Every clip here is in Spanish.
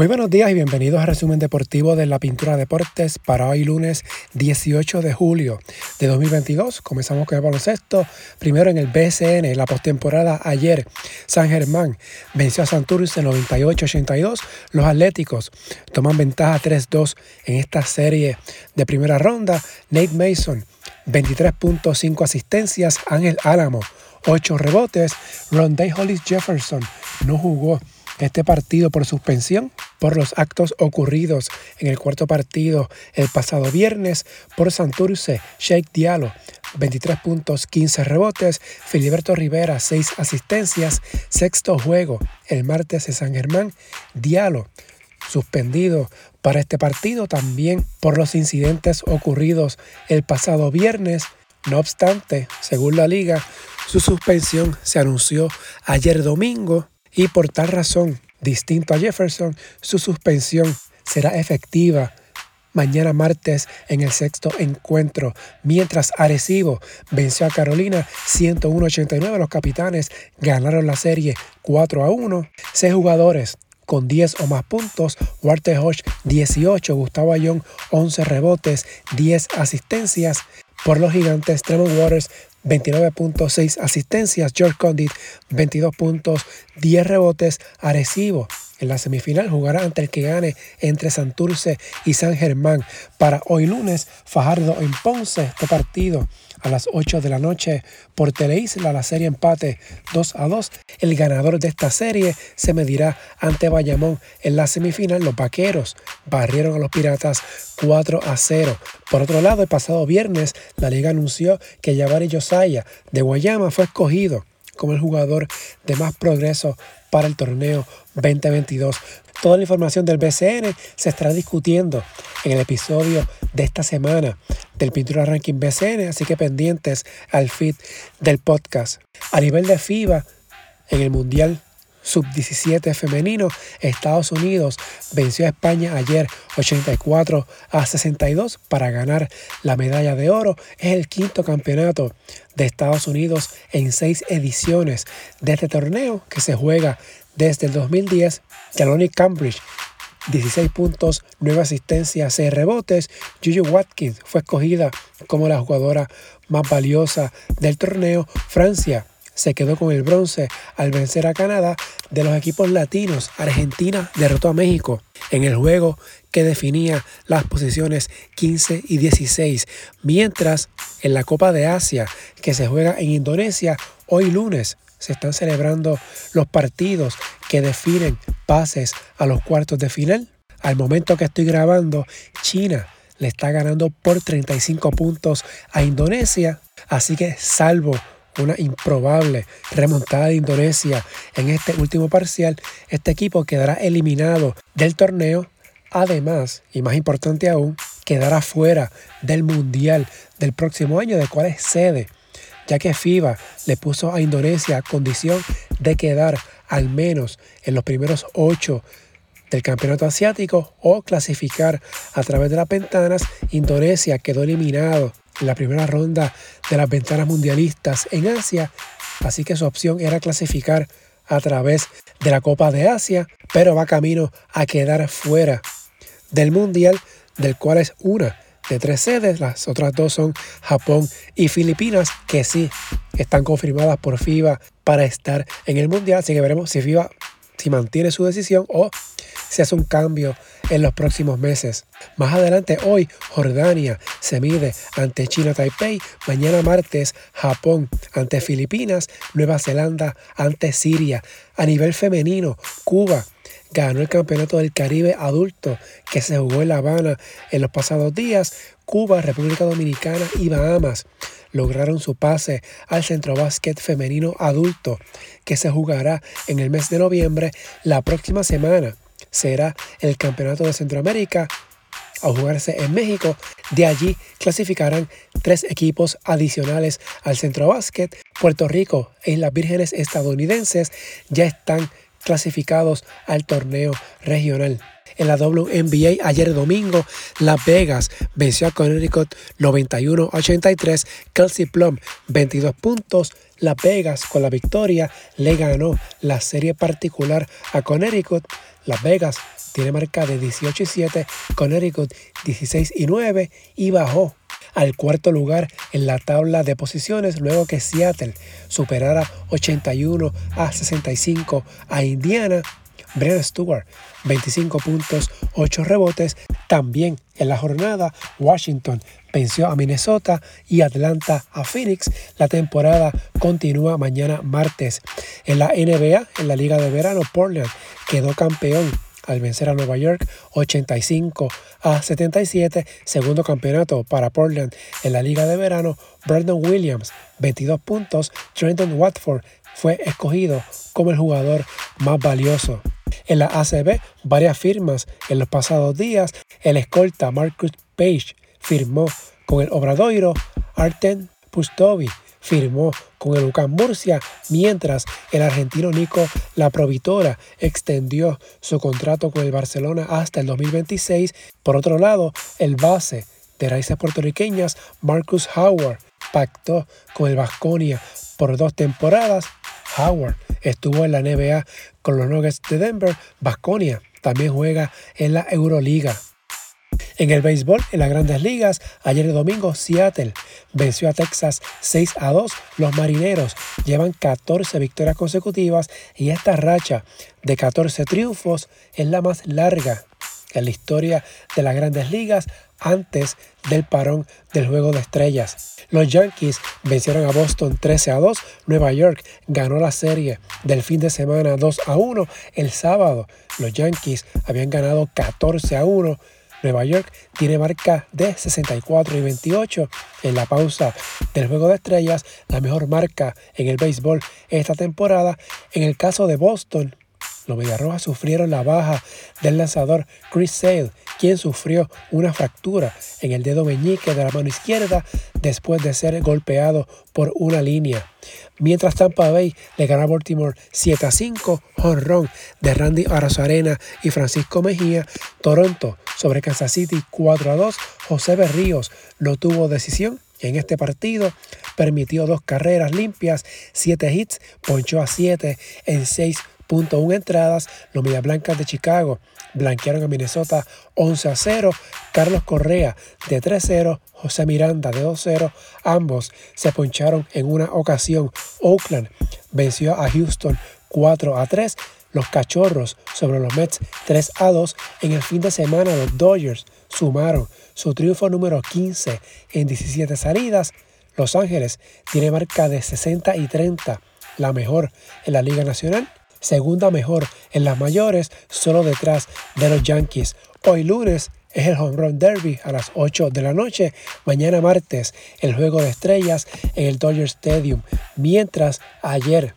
Muy buenos días y bienvenidos al resumen deportivo de la Pintura Deportes para hoy lunes 18 de julio de 2022. Comenzamos con el baloncesto. Primero en el BSN, la postemporada ayer, San Germán venció a Santurce 98-82. Los Atléticos toman ventaja 3-2 en esta serie de primera ronda. Nate Mason 23.5 asistencias. Ángel Álamo 8 rebotes. Rondé Hollis Jefferson no jugó este partido por suspensión por los actos ocurridos en el cuarto partido el pasado viernes por Santurce, Sheikh Diallo, 23 puntos, 15 rebotes, Filiberto Rivera, 6 asistencias, sexto juego el martes de San Germán, Diallo suspendido para este partido también por los incidentes ocurridos el pasado viernes. No obstante, según la liga, su suspensión se anunció ayer domingo y por tal razón, distinto a Jefferson, su suspensión será efectiva mañana martes en el sexto encuentro, mientras Arecibo venció a Carolina 101-89. Los capitanes ganaron la serie 4 a 1. Seis jugadores con 10 o más puntos, Walter Hodge 18, Gustavo Ayón 11 rebotes, 10 asistencias. Por los gigantes, Tremont Waters 29.6 asistencias, George Condit 22 puntos, 10 rebotes, Arecibo. En la semifinal jugará ante el que gane entre Santurce y San Germán. Para hoy lunes, Fajardo en Ponce, este partido a las 8 de la noche por Teleisla, la serie empate 2 a 2. El ganador de esta serie se medirá ante Bayamón en la semifinal. Los vaqueros barrieron a los piratas 4 a 0. Por otro lado, el pasado viernes, la liga anunció que Jabari Josiah de Guayama fue escogido como el jugador de más progreso para el torneo 2022. Toda la información del BCN se estará discutiendo en el episodio de esta semana del Pintura Ranking BCN, así que pendientes al feed del podcast. A nivel de FIBA, en el Mundial Sub-17 femenino, Estados Unidos venció a España ayer 84 a 62 para ganar la medalla de oro. Es el quinto campeonato de Estados Unidos en seis ediciones de este torneo que se juega desde el 2010. Caloni Cambridge 16 puntos, 9 asistencias, 6 rebotes. Juju Watkins fue escogida como la jugadora más valiosa del torneo. Francia se quedó con el bronce al vencer a Canadá. De los equipos latinos, Argentina derrotó a México en el juego que definía las posiciones 15 y 16, mientras en la Copa de Asia que se juega en Indonesia hoy lunes se están celebrando los partidos que definen pases a los cuartos de final. Al momento que estoy grabando, China le está ganando por 35 puntos a Indonesia, así que salvo una improbable remontada de Indonesia en este último parcial, este equipo quedará eliminado del torneo. Además, y más importante aún, quedará fuera del Mundial del próximo año, de cual es sede, ya que FIBA le puso a Indonesia condición de quedar al menos en los primeros ocho del campeonato asiático o clasificar a través de las ventanas. Indonesia quedó eliminado la primera ronda de las ventanas mundialistas en Asia, así que su opción era clasificar a través de la Copa de Asia, pero va camino a quedar fuera del Mundial, del cual es una de tres sedes, las otras dos son Japón y Filipinas, que sí están confirmadas por FIBA para estar en el Mundial, así que veremos si FIBA si mantiene su decisión o se hace un cambio en los próximos meses. Más adelante, hoy, Jordania se mide ante China Taipei. Mañana martes, Japón ante Filipinas. Nueva Zelanda ante Siria. A nivel femenino, Cuba ganó el Campeonato del Caribe adulto que se jugó en La Habana en los pasados días. Cuba, República Dominicana y Bahamas lograron su pase al Centro Básquet Femenino Adulto que se jugará en el mes de noviembre la próxima semana será el Campeonato de Centroamérica a jugarse en México. De allí clasificarán tres equipos adicionales al centro básquet. Puerto Rico e las Vírgenes estadounidenses ya están clasificados al torneo regional. En la WNBA ayer domingo, Las Vegas venció a Connecticut 91-83, Kelsey Plum 22 puntos, Las Vegas con la victoria le ganó la serie particular a Connecticut. Las Vegas tiene marca de 18 y 7, Connecticut 16 y 9 y bajó al cuarto lugar en la tabla de posiciones luego que Seattle superara 81 a 65 a Indiana. Brennan Stewart, 25 puntos, 8 rebotes. También en la jornada, Washington venció a Minnesota y Atlanta a Phoenix. La temporada continúa mañana martes. En la NBA, en la Liga de Verano, Portland quedó campeón al vencer a Nueva York 85 a 77, segundo campeonato para Portland en la Liga de Verano, Brandon Williams 22 puntos, Trenton Watford fue escogido como el jugador más valioso. En la ACB, varias firmas en los pasados días, el escolta Marcus Page firmó con el Obradoiro, Arten Pustovi firmó con el UCAM Murcia, mientras el argentino Nico La Provitora extendió su contrato con el Barcelona hasta el 2026. Por otro lado, el base de raíces puertorriqueñas, Marcus Howard, pactó con el Vasconia por dos temporadas. Howard estuvo en la NBA con los Nuggets de Denver. Vasconia también juega en la Euroliga. En el béisbol, en las grandes ligas, ayer domingo Seattle venció a Texas 6 a 2. Los marineros llevan 14 victorias consecutivas y esta racha de 14 triunfos es la más larga en la historia de las grandes ligas antes del parón del juego de estrellas. Los Yankees vencieron a Boston 13 a 2. Nueva York ganó la serie del fin de semana 2 a 1. El sábado los Yankees habían ganado 14 a 1 Nueva York tiene marca de 64 y 28 en la pausa del Juego de Estrellas, la mejor marca en el béisbol esta temporada. En el caso de Boston, los sufrieron la baja del lanzador Chris Sale, quien sufrió una fractura en el dedo meñique de la mano izquierda después de ser golpeado por una línea. Mientras Tampa Bay le gana a Baltimore 7 a 5, honrón de Randy Arozarena y Francisco Mejía. Toronto sobre Kansas City 4 a 2. José Berríos no tuvo decisión en este partido. Permitió dos carreras limpias, 7 hits, ponchó a 7 en 6 1 entradas. Los Media Blancas de Chicago blanquearon a Minnesota 11 a 0. Carlos Correa de 3-0. José Miranda de 2-0. Ambos se poncharon en una ocasión. Oakland venció a Houston 4 a 3. Los Cachorros sobre los Mets 3 a 2. En el fin de semana los Dodgers sumaron su triunfo número 15 en 17 salidas. Los Ángeles tiene marca de 60 y 30, la mejor en la Liga Nacional segunda mejor en las mayores, solo detrás de los Yankees. Hoy lunes es el Home Run Derby a las 8 de la noche. Mañana martes el juego de estrellas en el Dodger Stadium. Mientras ayer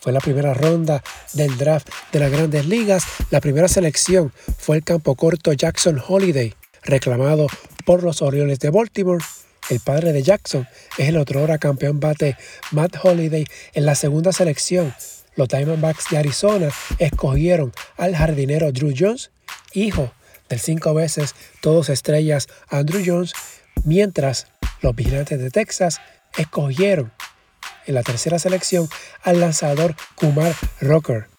fue la primera ronda del draft de las grandes ligas. La primera selección fue el campo corto Jackson Holiday, reclamado por los Orioles de Baltimore. El padre de Jackson es el otro hora campeón bate Matt Holiday en la segunda selección los Diamondbacks de Arizona escogieron al jardinero Drew Jones, hijo del cinco veces todos estrellas Andrew Jones, mientras los vigilantes de Texas escogieron en la tercera selección al lanzador Kumar Rocker.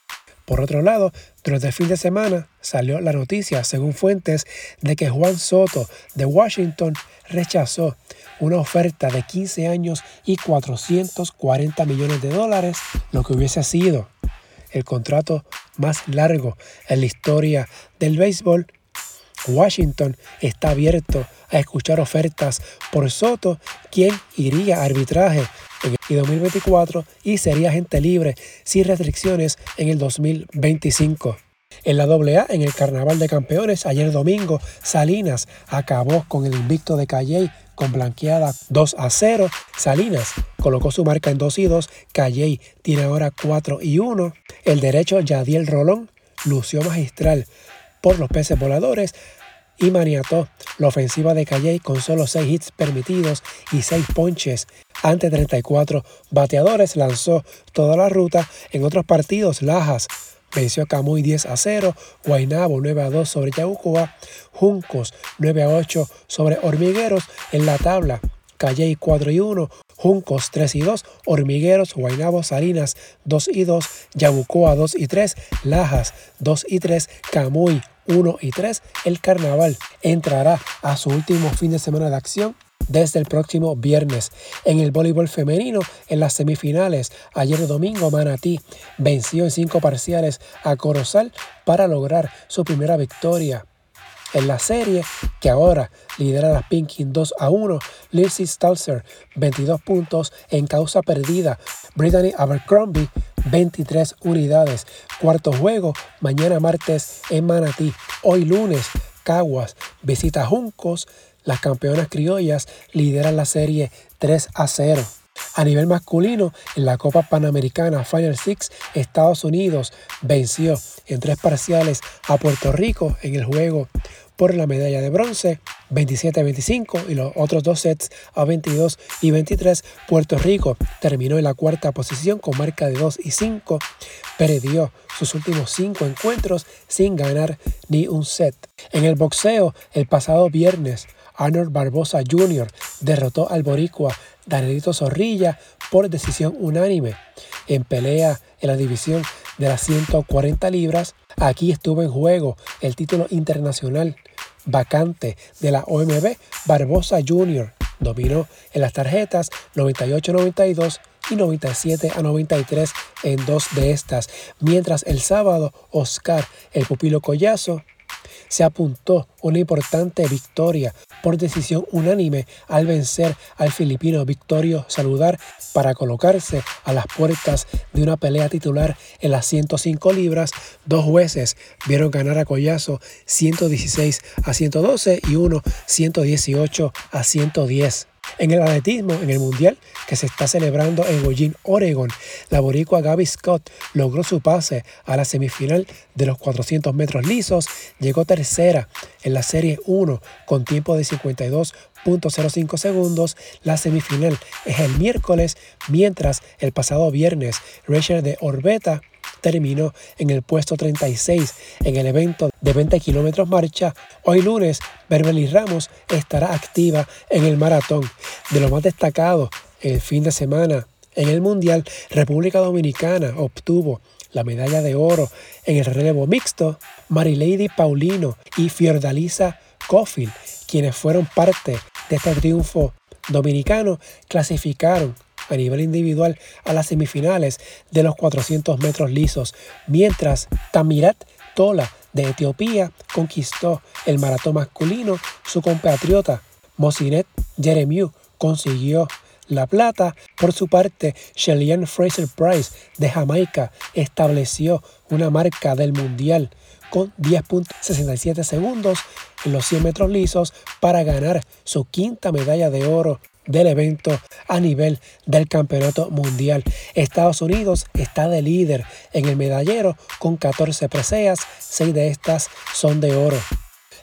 Por otro lado, durante el fin de semana salió la noticia, según fuentes, de que Juan Soto de Washington rechazó una oferta de 15 años y 440 millones de dólares, lo que hubiese sido el contrato más largo en la historia del béisbol. Washington está abierto a escuchar ofertas por Soto, quien iría a arbitraje en el 2024 y sería agente libre sin restricciones en el 2025. En la AA, en el Carnaval de Campeones, ayer domingo, Salinas acabó con el invicto de Calley con blanqueada 2 a 0. Salinas colocó su marca en 2 y 2. Calley tiene ahora 4 y 1. El derecho Yadiel Rolón lució magistral por los peces voladores y maniató la ofensiva de Calley con solo 6 hits permitidos y 6 ponches. Ante 34 bateadores lanzó toda la ruta. En otros partidos, Lajas venció a Camuy 10 a 0, Guaynabo 9 a 2 sobre Yabucoa, Juncos 9 a 8 sobre Hormigueros en la tabla. Calley 4 y 1, Juncos 3 y 2, Hormigueros, Guaynabo, Salinas 2 y 2, Yabucoa 2 y 3, Lajas 2 y 3, Camuy 1 y 3. El carnaval entrará a su último fin de semana de acción desde el próximo viernes. En el voleibol femenino, en las semifinales, ayer domingo Manatí venció en cinco parciales a Corozal para lograr su primera victoria. En la serie, que ahora lidera las Pinkin 2 a 1, Lizzie Stalzer 22 puntos en causa perdida, Brittany Abercrombie 23 unidades. Cuarto juego, mañana martes en Manatí. Hoy lunes, Caguas visita Juncos las campeonas criollas lideran la serie 3 a 0. A nivel masculino, en la Copa Panamericana Final Six, Estados Unidos venció en tres parciales a Puerto Rico en el juego por la medalla de bronce, 27-25 y los otros dos sets a 22 y 23. Puerto Rico terminó en la cuarta posición con marca de 2 y 5. Perdió sus últimos cinco encuentros sin ganar ni un set. En el boxeo, el pasado viernes, Arnold Barbosa Jr. derrotó al boricua Danielito Zorrilla por decisión unánime en pelea en la división de las 140 libras. Aquí estuvo en juego el título internacional vacante de la OMB. Barbosa Jr. dominó en las tarjetas 98-92 y 97 a 93 en dos de estas, mientras el sábado Oscar el pupilo Collazo se apuntó una importante victoria por decisión unánime al vencer al filipino Victorio Saludar para colocarse a las puertas de una pelea titular en las 105 libras. Dos jueces vieron ganar a Collazo 116 a 112 y uno 118 a 110. En el atletismo, en el Mundial que se está celebrando en Eugene, Oregon, la boricua Gaby Scott logró su pase a la semifinal de los 400 metros lisos, llegó tercera en la Serie 1 con tiempo de 52.05 segundos. La semifinal es el miércoles, mientras el pasado viernes Rachel de Orbeta terminó en el puesto 36 en el evento de 20 kilómetros marcha. Hoy lunes, Beverly Ramos estará activa en el maratón. De lo más destacado, el fin de semana en el Mundial, República Dominicana obtuvo la medalla de oro en el relevo mixto. Marilady Paulino y Fiordalisa Cofield, quienes fueron parte de este triunfo dominicano, clasificaron a nivel individual a las semifinales de los 400 metros lisos, mientras Tamirat Tola de Etiopía conquistó el maratón masculino, su compatriota Mosinet Jeremiu consiguió la plata. Por su parte, Shellian Fraser Price de Jamaica estableció una marca del mundial con 10.67 segundos en los 100 metros lisos para ganar su quinta medalla de oro del evento a nivel del campeonato mundial. Estados Unidos está de líder en el medallero con 14 preseas, 6 de estas son de oro.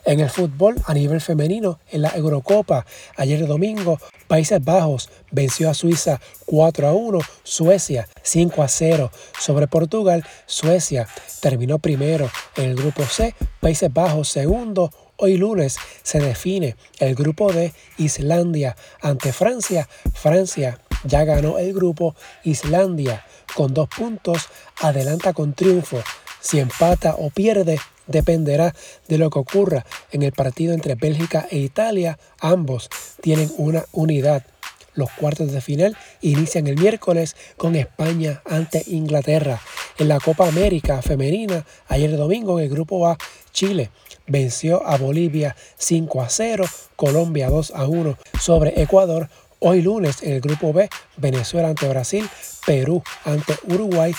En el fútbol a nivel femenino, en la Eurocopa, ayer domingo, Países Bajos venció a Suiza 4 a 1, Suecia 5 a 0 sobre Portugal, Suecia terminó primero en el grupo C, Países Bajos segundo, Hoy lunes se define el grupo de Islandia ante Francia. Francia ya ganó el grupo Islandia con dos puntos, adelanta con triunfo. Si empata o pierde, dependerá de lo que ocurra en el partido entre Bélgica e Italia. Ambos tienen una unidad. Los cuartos de final inician el miércoles con España ante Inglaterra. En la Copa América Femenina, ayer domingo en el grupo A, Chile venció a Bolivia 5 a 0, Colombia 2 a 1 sobre Ecuador. Hoy lunes en el grupo B, Venezuela ante Brasil, Perú ante Uruguay.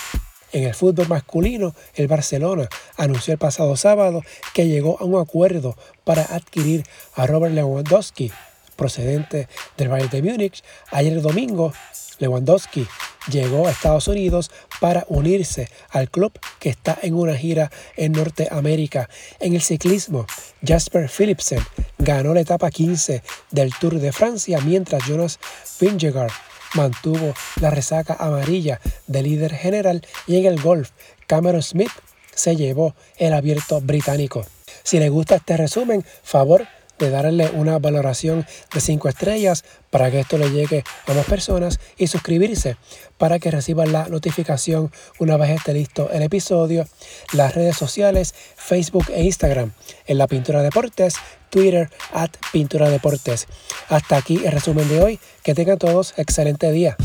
En el fútbol masculino, el Barcelona anunció el pasado sábado que llegó a un acuerdo para adquirir a Robert Lewandowski, procedente del Bayern de Múnich. Ayer domingo, Lewandowski llegó a Estados Unidos para unirse al club que está en una gira en Norteamérica. En el ciclismo, Jasper Philipsen ganó la etapa 15 del Tour de Francia, mientras Jonas Vingegaard mantuvo la resaca amarilla de líder general y en el golf, Cameron Smith se llevó el abierto británico. Si les gusta este resumen, favor de darle una valoración de 5 estrellas para que esto le llegue a más personas y suscribirse para que reciban la notificación una vez esté listo el episodio, las redes sociales, Facebook e Instagram, en la Pintura Deportes, Twitter at Pintura Deportes. Hasta aquí el resumen de hoy. Que tengan todos excelente día.